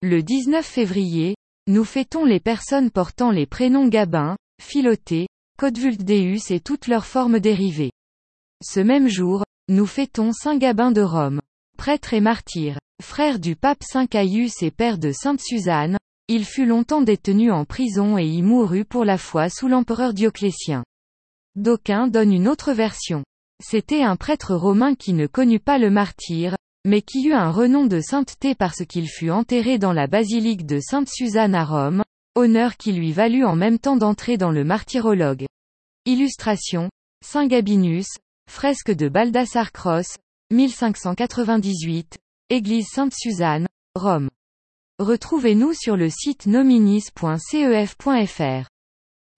Le 19 février, nous fêtons les personnes portant les prénoms Gabin, Philoté, Codvuldeus et toutes leurs formes dérivées. Ce même jour, nous fêtons Saint Gabin de Rome. Prêtre et martyr. Frère du pape Saint Caius et père de Sainte Suzanne, il fut longtemps détenu en prison et y mourut pour la foi sous l'empereur Dioclétien. D'aucuns donnent une autre version. C'était un prêtre romain qui ne connut pas le martyr, mais qui eut un renom de sainteté parce qu'il fut enterré dans la basilique de Sainte Suzanne à Rome, honneur qui lui valut en même temps d'entrer dans le martyrologue. Illustration, Saint Gabinus, fresque de Baldassar Cross, 1598, Église Sainte-Suzanne, Rome. Retrouvez-nous sur le site nominis.cef.fr.